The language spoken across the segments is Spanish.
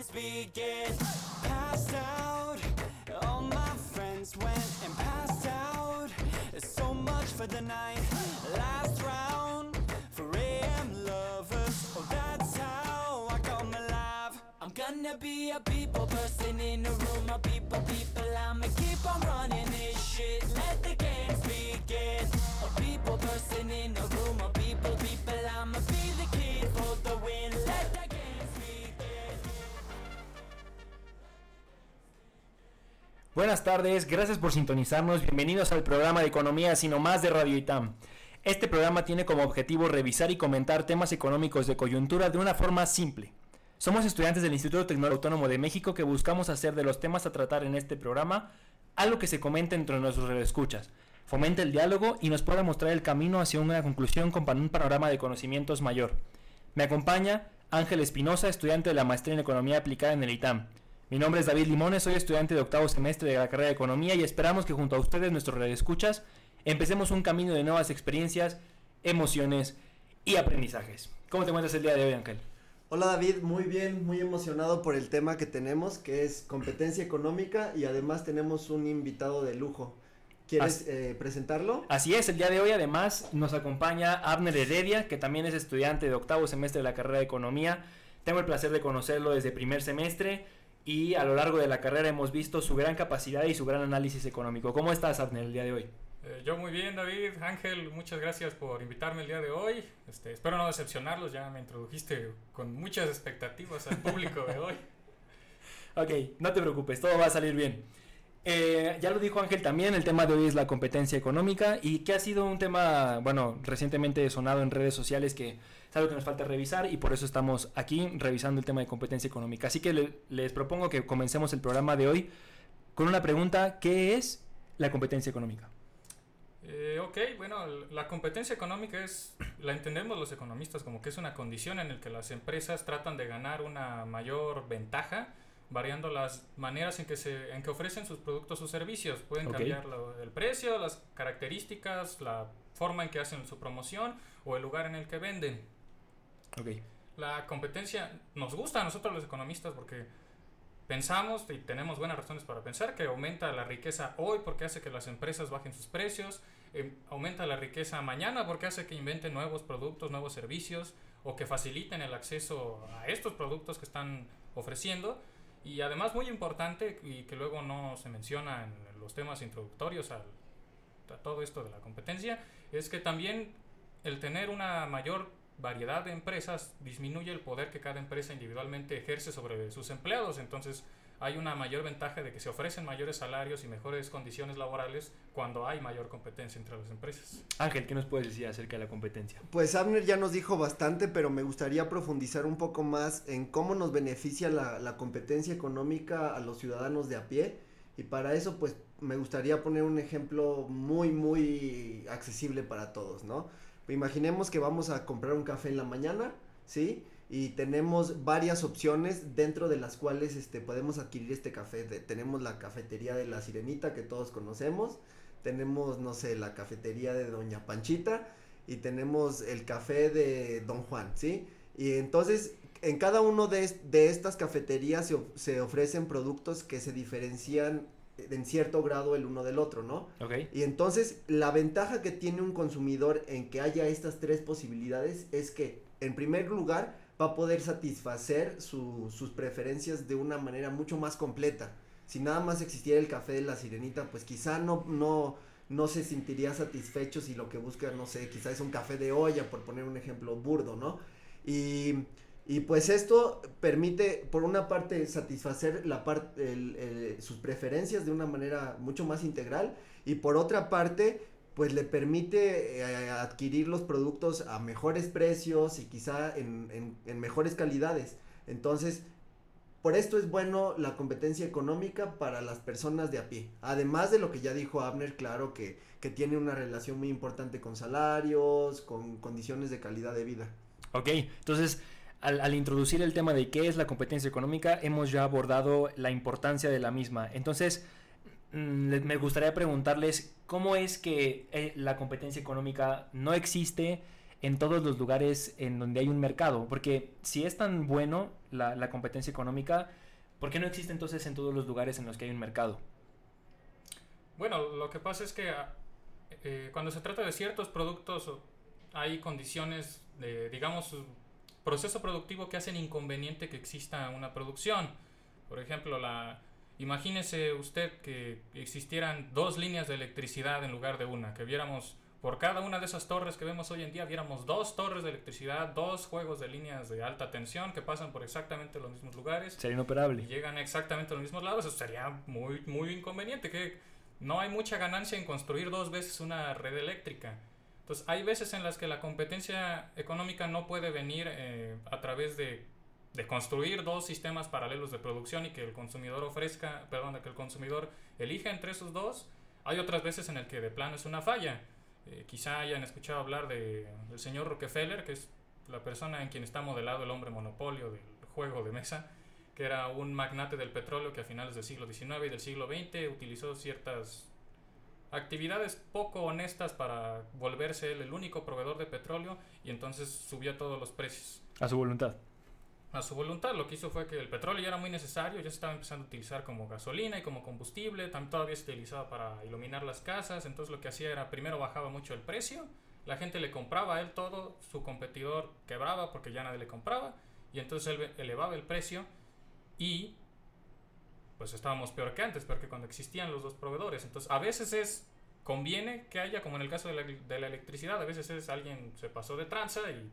games begin. Passed out, all my friends went and passed out. So much for the night. Last round for AM lovers. Oh, that's how I come alive. I'm gonna be a people person in the room. A people, people. I'ma keep on running this shit. Let the games begin. A people person in the room. Buenas tardes, gracias por sintonizarnos. Bienvenidos al programa de Economía Sino Más de Radio ITAM. Este programa tiene como objetivo revisar y comentar temas económicos de coyuntura de una forma simple. Somos estudiantes del Instituto Tecnológico Autónomo de México que buscamos hacer de los temas a tratar en este programa algo que se comente entre nuestros redescuchas, fomente el diálogo y nos pueda mostrar el camino hacia una conclusión con un panorama de conocimientos mayor. Me acompaña Ángel Espinosa, estudiante de la maestría en Economía Aplicada en el ITAM. Mi nombre es David Limones, soy estudiante de octavo semestre de la carrera de Economía y esperamos que junto a ustedes, nuestros redescuchas, empecemos un camino de nuevas experiencias, emociones y aprendizajes. ¿Cómo te encuentras el día de hoy, Ángel? Hola David, muy bien, muy emocionado por el tema que tenemos, que es competencia económica y además tenemos un invitado de lujo. ¿Quieres eh, presentarlo? Así es, el día de hoy además nos acompaña Abner Heredia, que también es estudiante de octavo semestre de la carrera de Economía. Tengo el placer de conocerlo desde primer semestre y a lo largo de la carrera hemos visto su gran capacidad y su gran análisis económico. ¿Cómo estás, Abner, el día de hoy? Eh, yo muy bien, David. Ángel, muchas gracias por invitarme el día de hoy. Este, espero no decepcionarlos, ya me introdujiste con muchas expectativas al público de hoy. Ok, no te preocupes, todo va a salir bien. Eh, ya lo dijo Ángel también, el tema de hoy es la competencia económica y que ha sido un tema, bueno, recientemente sonado en redes sociales que es algo que nos falta revisar y por eso estamos aquí revisando el tema de competencia económica. Así que le- les propongo que comencemos el programa de hoy con una pregunta, ¿qué es la competencia económica? Eh, ok, bueno, la competencia económica es, la entendemos los economistas como que es una condición en la que las empresas tratan de ganar una mayor ventaja variando las maneras en que se en que ofrecen sus productos o servicios. Pueden Ok. cambiar lo- el precio, las características, la forma en que hacen su promoción o el lugar en el que venden. La competencia nos gusta a nosotros los economistas porque pensamos y tenemos buenas razones para pensar que aumenta la riqueza hoy porque hace que las empresas bajen sus precios, eh, aumenta la riqueza mañana porque hace que inventen nuevos productos, nuevos servicios o que faciliten el acceso a estos productos que están ofreciendo. Y además muy importante y que luego no se menciona en los temas introductorios al, a todo esto de la competencia, es que también el tener una mayor variedad de empresas disminuye el poder que cada empresa individualmente ejerce sobre sus empleados. Entonces hay una mayor ventaja de que se ofrecen mayores salarios y mejores condiciones laborales cuando hay mayor competencia entre las empresas. Ángel, ¿qué nos puedes decir acerca de la competencia? Pues Abner ya nos dijo bastante, pero me gustaría profundizar un poco más en cómo nos beneficia la, la competencia económica a los ciudadanos de a pie. Y para eso, pues me gustaría poner un ejemplo muy, muy accesible para todos, ¿no? Imaginemos que vamos a comprar un café en la mañana, ¿sí? Y tenemos varias opciones dentro de las cuales este, podemos adquirir este café. De- tenemos la cafetería de la Sirenita que todos conocemos. Tenemos, no sé, la cafetería de Doña Panchita. Y tenemos el café de Don Juan, ¿sí? Y entonces, en cada uno de, de estas cafeterías se, se ofrecen productos que se diferencian en cierto grado el uno del otro, ¿no? Ok, Y entonces la ventaja que tiene un consumidor en que haya estas tres posibilidades es que en primer lugar va a poder satisfacer su- sus preferencias de una manera mucho más completa. Si nada más existiera el café de la sirenita, pues quizá no, no, no se sentiría satisfecho si lo que busca, no sé, quizá es un café de olla, por poner un ejemplo burdo, ¿no? Y, y pues esto permite, por una parte, satisfacer la sus preferencias de una manera mucho más integral y por otra parte, pues le permite eh, adquirir los productos a mejores precios y quizá en, en- mejores calidades. Entonces, por esto es bueno la competencia económica para las personas de a pie. Además de lo que ya dijo Abner, claro que, que tiene una relación muy importante con salarios, con condiciones de calidad de vida. ok, entonces al, al introducir el tema de qué es la competencia económica, hemos ya abordado la importancia de la misma. Entonces, me gustaría preguntarles cómo es que eh, la competencia económica no existe en todos los lugares en donde hay un mercado. Porque si es tan bueno la, la competencia económica, ¿por qué no existe entonces en todos los lugares en los que hay un mercado? Bueno, lo que pasa es que ah, eh, cuando se trata de ciertos productos hay condiciones de, digamos, proceso productivo que hacen inconveniente que exista una producción. Por ejemplo, la imagínese usted que existieran dos líneas de electricidad en lugar de una, que viéramos por cada una de esas torres que vemos hoy en día, viéramos dos torres de electricidad, dos juegos de líneas de alta tensión que pasan por exactamente los mismos lugares Sería y inoperable. llegan exactamente a los mismos lados, eso sería muy, muy inconveniente, que no hay mucha ganancia en construir dos veces una red eléctrica. Entonces, hay veces en las que la competencia económica no puede venir eh, a través de, de construir dos sistemas paralelos de producción y que el consumidor ofrezca, perdón, que el consumidor elija entre esos dos. Hay otras veces en el que de plano es una falla. Eh, quizá hayan escuchado hablar de, del señor Rockefeller, que es la persona en quien está modelado el hombre monopolio del juego de mesa que era un magnate del petróleo que a finales del siglo XIX y del siglo XX utilizó ciertas actividades poco honestas para volverse el único proveedor de petróleo y entonces subió todos los precios A su voluntad. A su voluntad. Lo que hizo fue que el petróleo ya era muy necesario, ya se estaba empezando a utilizar como gasolina y como combustible, también todavía se utilizaba para iluminar las casas, entonces lo que hacía era primero bajaba mucho el precio, la gente le compraba a él todo, su competidor quebraba porque ya nadie le compraba y entonces él elevaba el precio y pues estábamos peor que antes, peor que cuando existían los dos proveedores. Entonces a veces es conviene que haya, como en el caso de la, de la electricidad, a veces es alguien se pasó de tranza y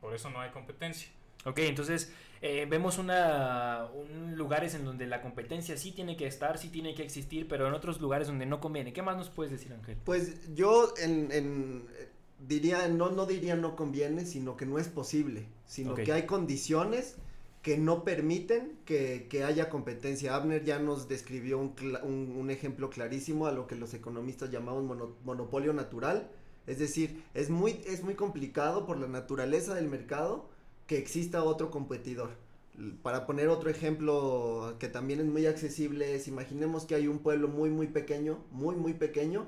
por eso no hay competencia. Ok, entonces eh, vemos una, un lugares en donde la competencia sí tiene que estar, sí tiene que existir, pero en otros lugares donde no conviene. ¿Qué más nos puedes decir, Ángel? Pues yo en, en, eh, diría, no, no diría no conviene, sino que no es posible, sino que hay condiciones que no permiten que, que haya competencia. Abner ya nos describió un, un, un ejemplo clarísimo a lo que los economistas llamamos mono- monopolio natural. Es decir, es muy, es muy complicado por la naturaleza del mercado que exista otro competidor. Para poner otro ejemplo que también es muy accesible, es imaginemos que hay un pueblo muy muy pequeño, muy muy pequeño,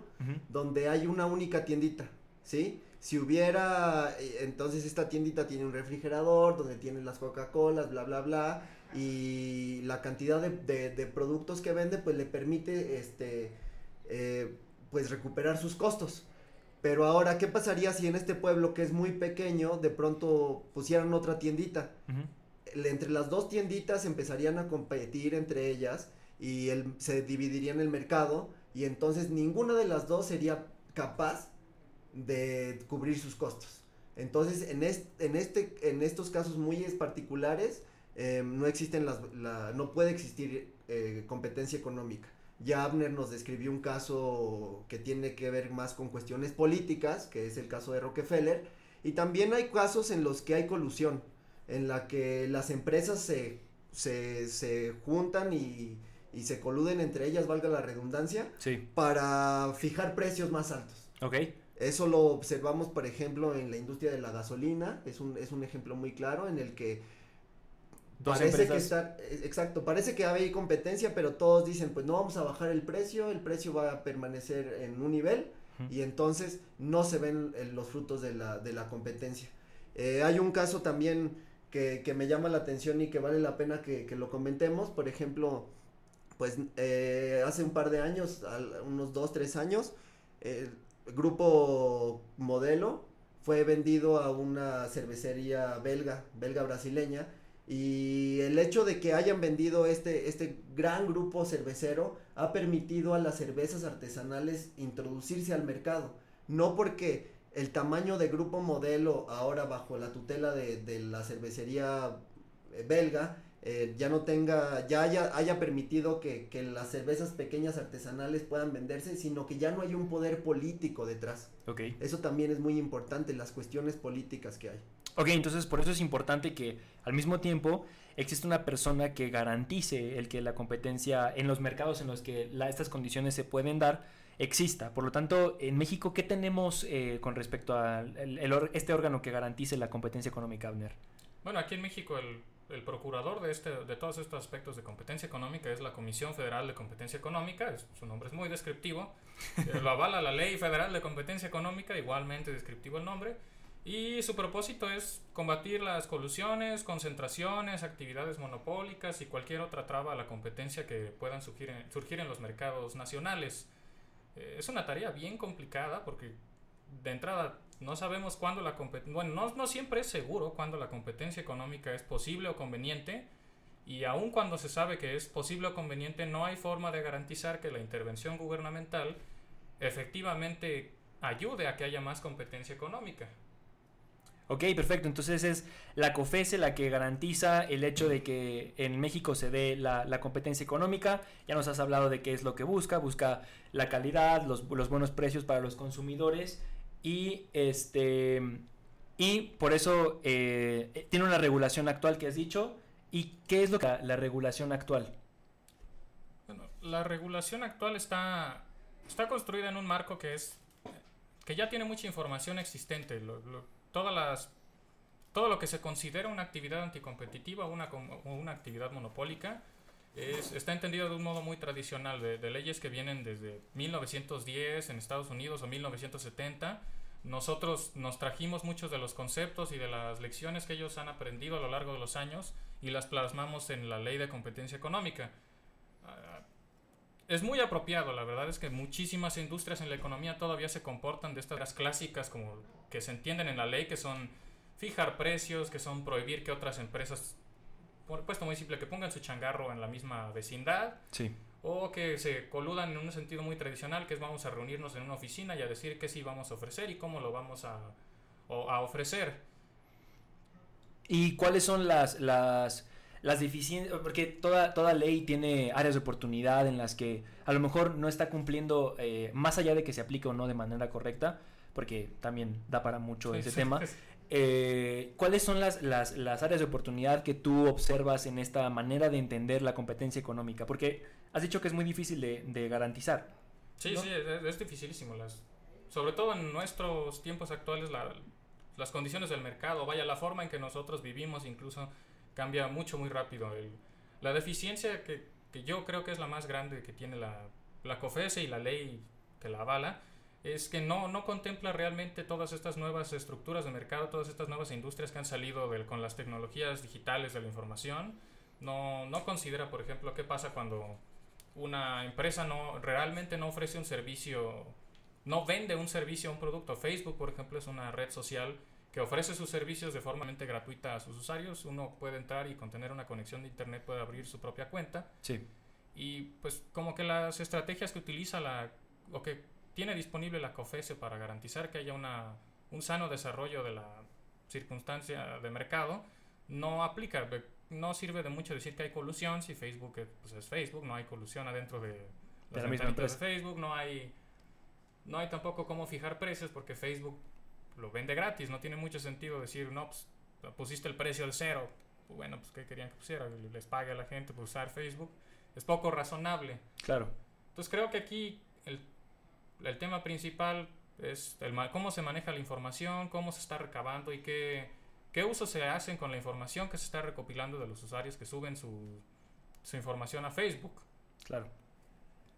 donde hay una única tiendita, ¿sí? Si hubiera, eh, entonces esta tiendita tiene un refrigerador, donde tiene las Coca-Colas, bla, bla, bla, y la cantidad de, de- de productos que vende, pues le permite, este, eh, pues recuperar sus costos. Pero ahora, ¿qué pasaría si en este pueblo que es muy pequeño, de pronto pusieran otra tiendita? Entre las dos tienditas empezarían a competir entre ellas y el, se dividirían el mercado y entonces ninguna de las dos sería capaz de cubrir sus costos. Entonces en, est- en, este, en estos casos muy es- particulares eh, no existen las, la- no puede existir eh, competencia económica. Ya Abner nos describió un caso que tiene que ver más con cuestiones políticas, que es el caso de Rockefeller, y también hay casos en los que hay colusión en la que las empresas se, se, se juntan y, y se coluden entre ellas, valga la redundancia, Sí, para fijar precios más altos. ok. Eso lo observamos, por ejemplo, en la industria de la gasolina, es un, es un ejemplo muy claro en el que Dos parece que está, eh, exacto, parece que hay competencia, pero todos dicen, pues no vamos a bajar el precio, el precio va a permanecer en un nivel y entonces no se ven eh, los frutos de la, de la competencia. Eh, hay un caso también que, que me llama la atención y que vale la pena que, que lo comentemos, por ejemplo, pues eh, hace un par de años, al- unos dos, tres años, el grupo Modelo fue vendido a una cervecería belga, belga brasileña, y el hecho de que hayan vendido este, este gran grupo cervecero ha permitido a las cervezas artesanales introducirse al mercado. No porque el tamaño de grupo modelo ahora bajo la tutela de, de la cervecería eh, belga eh, ya no tenga, ya haya, haya permitido que, que las cervezas pequeñas artesanales puedan venderse, sino que ya no hay un poder político detrás. Ok. Eso también es muy importante, las cuestiones políticas que hay. Ok, entonces por eso es importante que al mismo tiempo existe una persona que garantice el que la competencia en los mercados en los que la- estas condiciones se pueden dar exista. Por lo tanto, en México, ¿qué tenemos eh, con respecto a el- este órgano que garantice la competencia económica, Abner? Bueno, aquí en México el, el procurador de, este, de todos estos aspectos de competencia económica es la Comisión Federal de Competencia Económica, es- su nombre es muy descriptivo, eh, lo avala la Ley Federal de Competencia Económica, igualmente descriptivo el nombre, Y su propósito es combatir las colusiones, concentraciones, actividades monopólicas y cualquier otra traba a la competencia que puedan surgir en, los mercados nacionales. Eh, es una tarea bien complicada porque de entrada no sabemos cuándo la competencia, bueno, no, no siempre es seguro cuándo la competencia económica es posible o conveniente y aun cuando se sabe que es posible o conveniente no hay forma de garantizar que la intervención gubernamental efectivamente ayude a que haya más competencia económica. Ok, perfecto. Entonces es la COFESE la que garantiza el hecho de que en México se dé la, competencia económica. Ya nos has hablado de qué es lo que busca. Busca la calidad, los, buenos precios para los consumidores y este y por eso eh, tiene una regulación actual que has dicho. ¿Y qué es lo que la, la regulación actual? Bueno, la regulación actual está, está construida en un marco que es que ya tiene mucha información existente. Todas las todo lo que se considera una actividad anticompetitiva o una, una actividad monopólica es, está entendido de un modo muy tradicional, de, de, leyes que vienen desde 1910 en Estados Unidos o 1970. Nosotros nos trajimos muchos de los conceptos y de las lecciones que ellos han aprendido a lo largo de los años y las plasmamos en la ley de competencia económica. Es muy apropiado, la verdad es que muchísimas industrias en la economía todavía se comportan de estas clásicas como que se entienden en la ley, que son fijar precios, que son prohibir que otras empresas, por puesto muy simple, que pongan su changarro en la misma vecindad. Sí. O que se coludan en un sentido muy tradicional, que es vamos a reunirnos en una oficina y a decir qué sí vamos a ofrecer y cómo lo vamos a, a ofrecer. ¿Y cuáles son las, las, las deficiencias? Porque toda, toda ley tiene áreas de oportunidad en las que a lo mejor no está cumpliendo, eh, más allá de que se aplique o no de manera correcta, porque también da para mucho sí, ese sí, tema. Sí. Eh, ¿Cuáles son las, las, las, áreas de oportunidad que tú observas en esta manera de entender la competencia económica? Porque has dicho que es muy difícil de, de garantizar. Sí, ¿no? sí, es, es, dificilísimo. Las, sobre todo en nuestros tiempos actuales, la, las condiciones del mercado, vaya, la forma en que nosotros vivimos incluso cambia mucho, muy rápido. La deficiencia que, yo creo que es la más grande que tiene la, la COFESE y la ley que la avala es que no, no contempla realmente todas estas nuevas estructuras de mercado, todas estas nuevas industrias que han salido con las tecnologías digitales de la información. No, no considera, por ejemplo, qué pasa cuando una empresa no realmente no ofrece un servicio, no vende un servicio un producto. Facebook, por ejemplo, es una red social que ofrece sus servicios de forma gratuita a sus usuarios. Uno puede entrar y con tener una conexión de internet puede abrir su propia cuenta. Sí. Y pues como que las estrategias que utiliza la o que tiene disponible la COFESE para garantizar que haya una, un sano desarrollo de la circunstancia de mercado, no aplica. No sirve de mucho decir que hay colusión si Facebook pues es Facebook, no hay colusión adentro de las de la de Facebook, no hay, no hay tampoco cómo fijar precios porque Facebook lo vende gratis, no tiene mucho sentido decir, no, pues pusiste el precio al cero, bueno, pues ¿qué querían que pusiera? Les pague a la gente por usar Facebook, es poco razonable. Claro. Entonces creo que aquí el el tema principal es el, cómo se maneja la información, cómo se está recabando y qué, qué uso se hacen con la información que se está recopilando de los usuarios que suben su, su información a Facebook. Claro.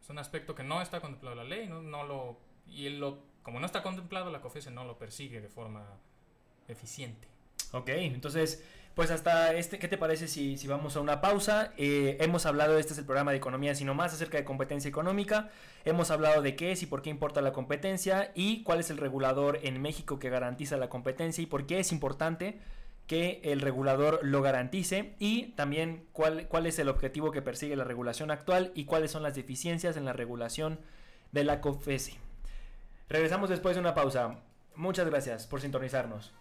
Es un aspecto que no está contemplado en la ley, no, no lo, y lo, como no está contemplado, la COFESE no lo persigue de forma eficiente. Ok, entonces pues hasta este, ¿qué te parece si, si vamos a una pausa? Eh, hemos hablado, este es el programa de economía, sino más acerca de competencia económica. Hemos hablado de qué es y por qué importa la competencia y cuál es el regulador en México que garantiza la competencia y por qué es importante que el regulador lo garantice y también cuál, cuál es el objetivo que persigue la regulación actual y cuáles son las deficiencias en la regulación de la COFESE. Regresamos después de una pausa. Muchas gracias por sintonizarnos.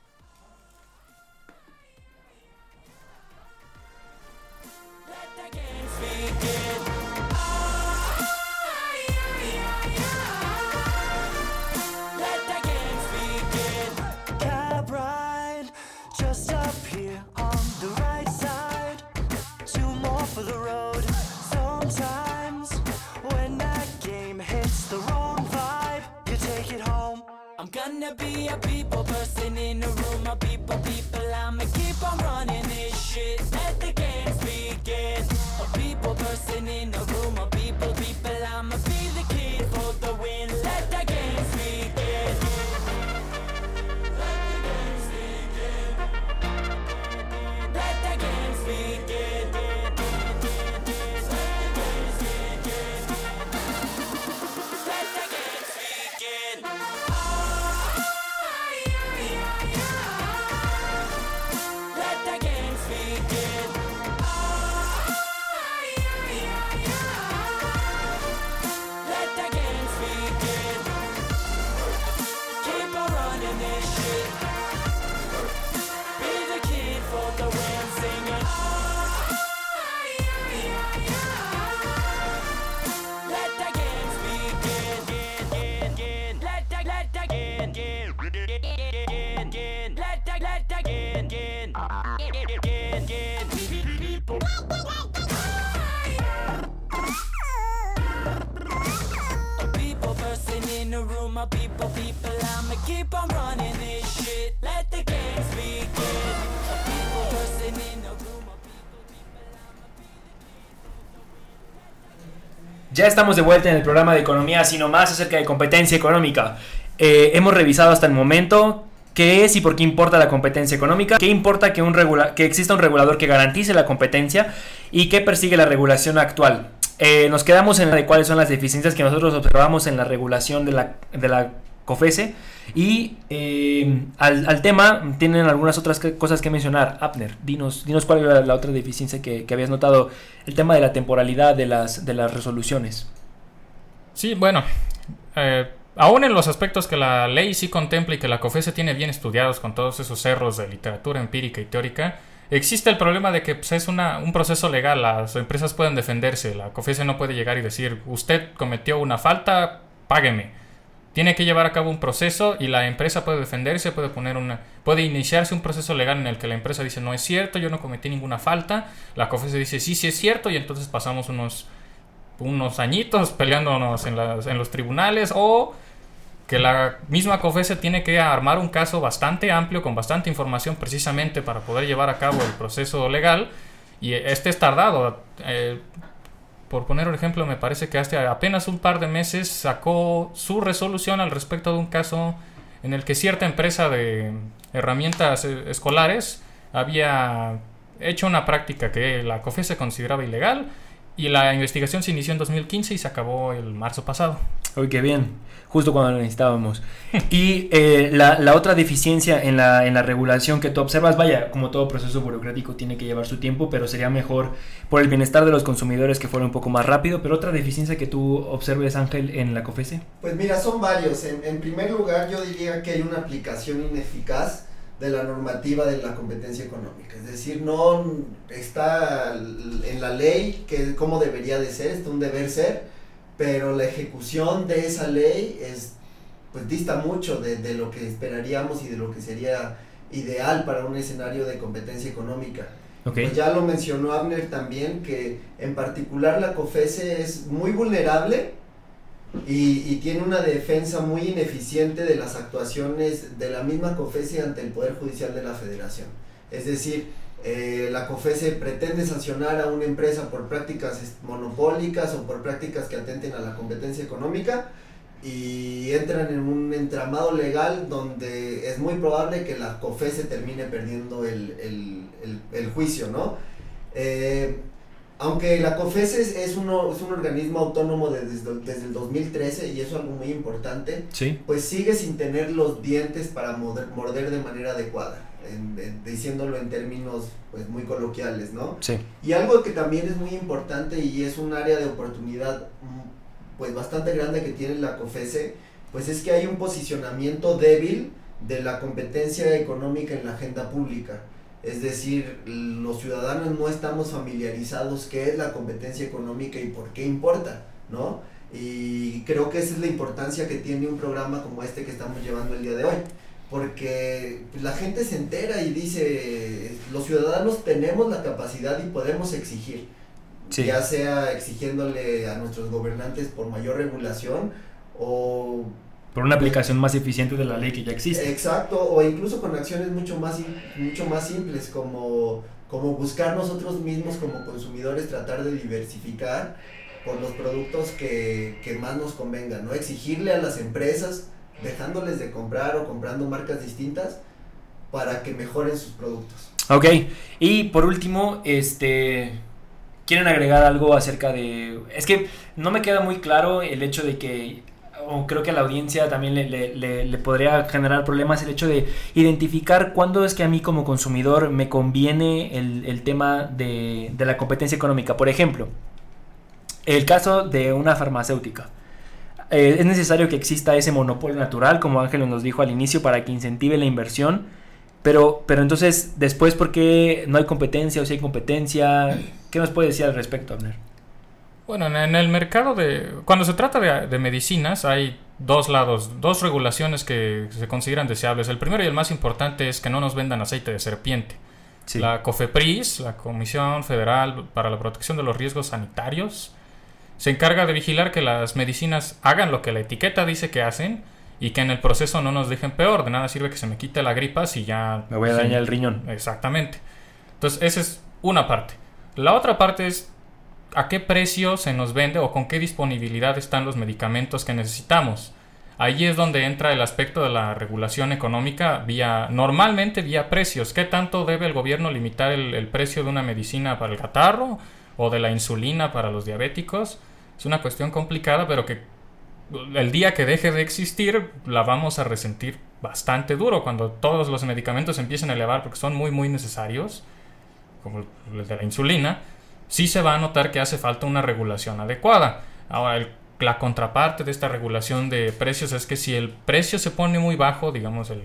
Ya estamos de vuelta en el programa de economía, sino más acerca de competencia económica. Eh, hemos revisado hasta el momento qué es y por qué importa la competencia económica, qué importa que, un que exista un regulador que garantice la competencia y qué persigue la regulación actual. Eh, nos quedamos en la de cuáles son las deficiencias que nosotros observamos en la regulación de la, de la COFESE. Y eh, al, tema tienen algunas otras cosas que mencionar. Abner, dinos, dinos cuál era la otra deficiencia que, habías notado, el tema de la temporalidad de las, de las resoluciones. Sí, bueno, eh, aún en los aspectos que la ley sí contempla y que la COFESE tiene bien estudiados con todos esos cerros de literatura empírica y teórica, existe el problema de que pues, es un proceso legal, las empresas pueden defenderse, la COFESE no puede llegar y decir, usted cometió una falta, págueme tiene que llevar a cabo un proceso y la empresa puede defenderse, puede poner una, puede iniciarse un proceso legal en el que la empresa dice no es cierto, yo no cometí ninguna falta, la COFESE dice sí, sí es cierto y entonces pasamos unos, unos añitos peleándonos en, las, en los tribunales o que la misma COFESE tiene que armar un caso bastante amplio con bastante información precisamente para poder llevar a cabo el proceso legal y este es tardado. Eh, por poner un ejemplo, me parece que hace apenas un par de meses sacó su resolución al respecto de un caso en el que cierta empresa de herramientas eh, escolares había hecho una práctica que la COFESE consideraba ilegal y la investigación se inició en 2015 y se acabó el marzo pasado. Uy, qué bien, justo cuando lo necesitábamos. y eh, la, la, otra deficiencia en la, en la regulación que tú observas, vaya, como todo proceso burocrático tiene que llevar su tiempo, pero sería mejor por el bienestar de los consumidores que fuera un poco más rápido. Pero otra deficiencia que tú observes, Ángel, en la COFESE. Pues mira, son varios. En, en primer lugar, yo diría que hay una aplicación ineficaz de la normativa de la competencia económica. Es decir, no está en la ley que cómo debería de ser, es un deber ser pero la ejecución de esa ley es, pues dista mucho de, de, lo que esperaríamos y de lo que sería ideal para un escenario de competencia económica. Okay. Pues ya lo mencionó Abner también, que en particular la COFESE es muy vulnerable y, y, tiene una defensa muy ineficiente de las actuaciones de la misma COFESE ante el Poder Judicial de la Federación. Es decir, eh, la COFESE pretende sancionar a una empresa por prácticas monopólicas o por prácticas que atenten a la competencia económica y entran en un entramado legal donde es muy probable que la COFESE termine perdiendo el, el, el, el juicio, ¿no? Eh, aunque la COFESE es, uno, es un organismo autónomo desde, desde el 2013 y eso es algo muy importante, sí. pues sigue sin tener los dientes para morder, morder de manera adecuada en, en, diciéndolo en términos pues muy coloquiales, ¿no? Sí. Y algo que también es muy importante y es un área de oportunidad pues bastante grande que tiene la COFESE, pues es que hay un posicionamiento débil de la competencia económica en la agenda pública. Es decir, los ciudadanos no estamos familiarizados qué es la competencia económica y por qué importa, ¿no? Y creo que esa es la importancia que tiene un programa como este que estamos llevando el día de hoy porque la gente se entera y dice, los ciudadanos tenemos la capacidad y podemos exigir, sí. ya sea exigiéndole a nuestros gobernantes por mayor regulación o... Por una aplicación más eficiente de la ley que ya existe. Exacto, o incluso con acciones mucho más, mucho más simples como, como buscar nosotros mismos como consumidores, tratar de diversificar por los productos que, que más nos convengan, ¿no? Exigirle a las empresas dejándoles de comprar o comprando marcas distintas para que mejoren sus productos. Ok, y por último, este, ¿quieren agregar algo acerca de... Es que no me queda muy claro el hecho de que, o creo que a la audiencia también le, le, le podría generar problemas el hecho de identificar cuándo es que a mí como consumidor me conviene el, el tema de, de la competencia económica. Por ejemplo, el caso de una farmacéutica. Eh, es necesario que exista ese monopolio natural, como Ángel nos dijo al inicio, para que incentive la inversión. Pero, pero entonces, después, ¿por qué no hay competencia o si hay competencia? ¿Qué nos puede decir al respecto, Abner? Bueno, en el mercado de... Cuando se trata de, de medicinas, hay dos lados, dos regulaciones que se consideran deseables. El primero y el más importante es que no nos vendan aceite de serpiente. Sí. La COFEPRIS, la Comisión Federal para la Protección de los Riesgos Sanitarios, se encarga de vigilar que las medicinas hagan lo que la etiqueta dice que hacen y que en el proceso no nos dejen peor. De nada sirve que se me quite la gripa si ya... Me voy a sí, dañar el riñón. Exactamente. Entonces, esa es una parte. La otra parte es a qué precio se nos vende o con qué disponibilidad están los medicamentos que necesitamos. Ahí es donde entra el aspecto de la regulación económica vía, normalmente vía precios. ¿Qué tanto debe el gobierno limitar el, el precio de una medicina para el catarro o de la insulina para los diabéticos? Es una cuestión complicada, pero que el día que deje de existir la vamos a resentir bastante duro cuando todos los medicamentos empiecen a elevar porque son muy muy necesarios como el de la insulina sí se va a notar que hace falta una regulación adecuada ahora el- la contraparte de esta regulación de precios es que si el precio se pone muy bajo digamos el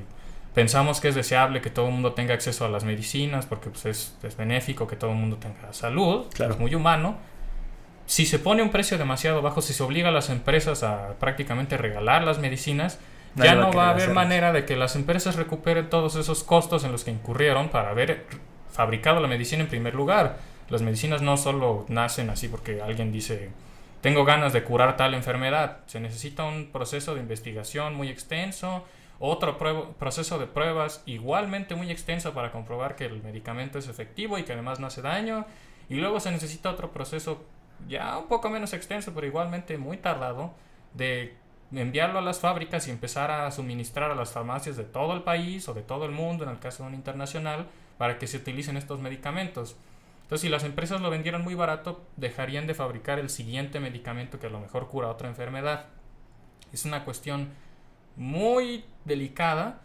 pensamos que es deseable que todo el mundo tenga acceso a las medicinas porque pues, es, es benéfico que todo el mundo tenga salud Claro. es muy humano si se pone un precio demasiado bajo, si se obliga a las empresas a prácticamente regalar las medicinas, Nadie ya no va a haber hacerlas. manera de que las empresas recuperen todos esos costos en los que incurrieron para haber fabricado la medicina en primer lugar. Las medicinas no solo nacen así porque alguien dice, tengo ganas de curar tal enfermedad. Se necesita un proceso de investigación muy extenso, otro proceso de pruebas igualmente muy extenso para comprobar que el medicamento es efectivo y que además no hace daño. Y luego se necesita otro proceso ya un poco menos extenso, pero igualmente muy tardado, de enviarlo a las fábricas y empezar a suministrar a las farmacias de todo el país o de todo el mundo, en el caso de un internacional, para que se utilicen estos medicamentos. Entonces, si las empresas lo vendieran muy barato, dejarían de fabricar el siguiente medicamento que a lo mejor cura otra enfermedad. Es una cuestión muy delicada,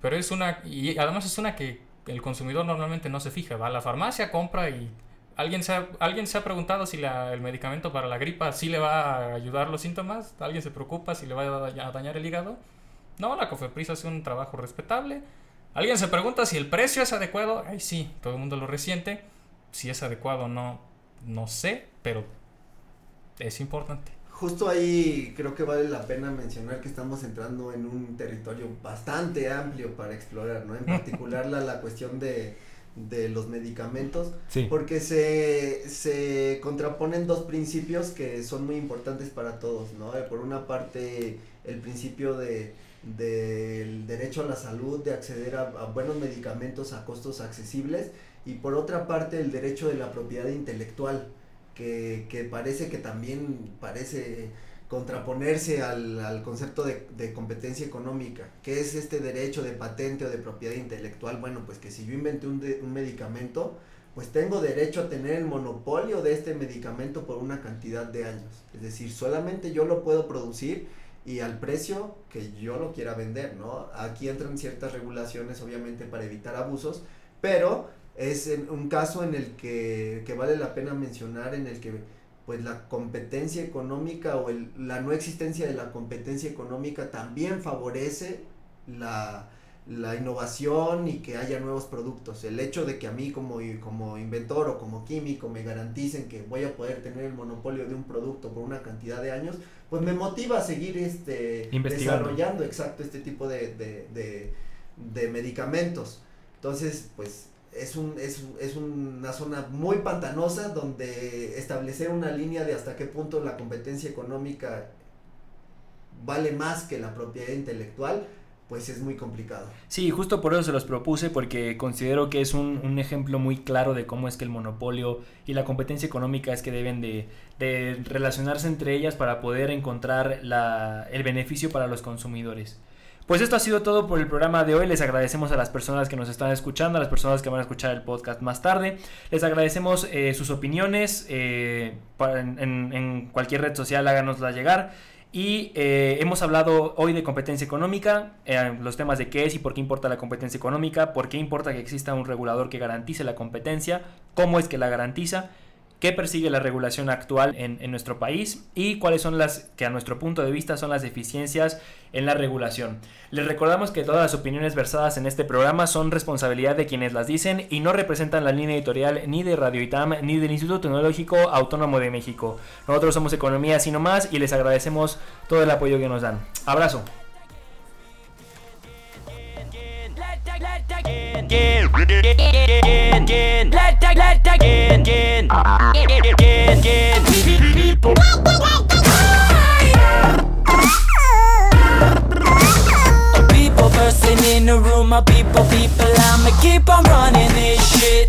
pero es una, y además es una que el consumidor normalmente no se fija, va a la farmacia, compra y ¿Alguien se, ha, ¿Alguien se ha preguntado si el medicamento para la gripa sí le va a ayudar los síntomas? ¿Alguien se preocupa si le va a, da- a dañar el hígado? No, la Cofepris hace un trabajo respetable. ¿Alguien se pregunta si el precio es adecuado? Ay, sí, todo el mundo lo resiente. Si es adecuado, no, no sé, pero es importante. Justo ahí creo que vale la pena mencionar que estamos entrando en un territorio bastante amplio para explorar, ¿no? En particular la, la cuestión de, de los medicamentos, Sí. porque se, se contraponen dos principios que son muy importantes para todos, ¿no? Eh, Por una parte, el principio de del derecho a la salud, de acceder a, a buenos medicamentos a costos accesibles, y por otra parte, el derecho de la propiedad intelectual, que, que parece que también parece contraponerse al, al concepto de, de competencia económica. ¿Qué es este derecho de patente o de propiedad intelectual? Bueno, pues que si yo inventé un, un medicamento, pues tengo derecho a tener el monopolio de este medicamento por una cantidad de años. Es decir, solamente yo lo puedo producir y al precio que yo lo quiera vender, ¿no? Aquí entran ciertas regulaciones, obviamente, para evitar abusos, pero es un caso en el que, que vale la pena mencionar, en el que pues la competencia económica o el- la no existencia de la competencia económica también favorece la, la innovación y que haya nuevos productos. El hecho de que a mí como, como inventor o como químico me garanticen que voy a poder tener el monopolio de un producto por una cantidad de años, pues me motiva a seguir este desarrollando exacto este tipo de, de, de, de medicamentos. Entonces, pues es, un, es, es una zona muy pantanosa donde establecer una línea de hasta qué punto la competencia económica vale más que la propiedad intelectual, pues es muy complicado. Sí, justo por eso se los propuse, porque considero que es un, un ejemplo muy claro de cómo es que el monopolio y la competencia económica es que deben de, de relacionarse entre ellas para poder encontrar la, el beneficio para los consumidores. Pues esto ha sido todo por el programa de hoy. Les agradecemos a las personas que nos están escuchando, a las personas que van a escuchar el podcast más tarde. Les agradecemos eh, sus opiniones. eh, en, cualquier red social háganosla llegar. Y eh, hemos hablado hoy de competencia económica, los temas de qué es y por qué importa la competencia económica, por qué importa que exista un regulador que garantice la competencia, cómo es que la garantiza, qué persigue la regulación actual en, nuestro país y cuáles son las que a nuestro punto de vista son las deficiencias en la regulación. Les recordamos que todas las opiniones versadas en este programa son responsabilidad de quienes las dicen y no representan la línea editorial ni de Radio ITAM ni del Instituto Tecnológico Autónomo de México. Nosotros somos Economía Sino Más y les agradecemos todo el apoyo que nos dan. Abrazo. in the room, people, people, I'ma keep on running this shit.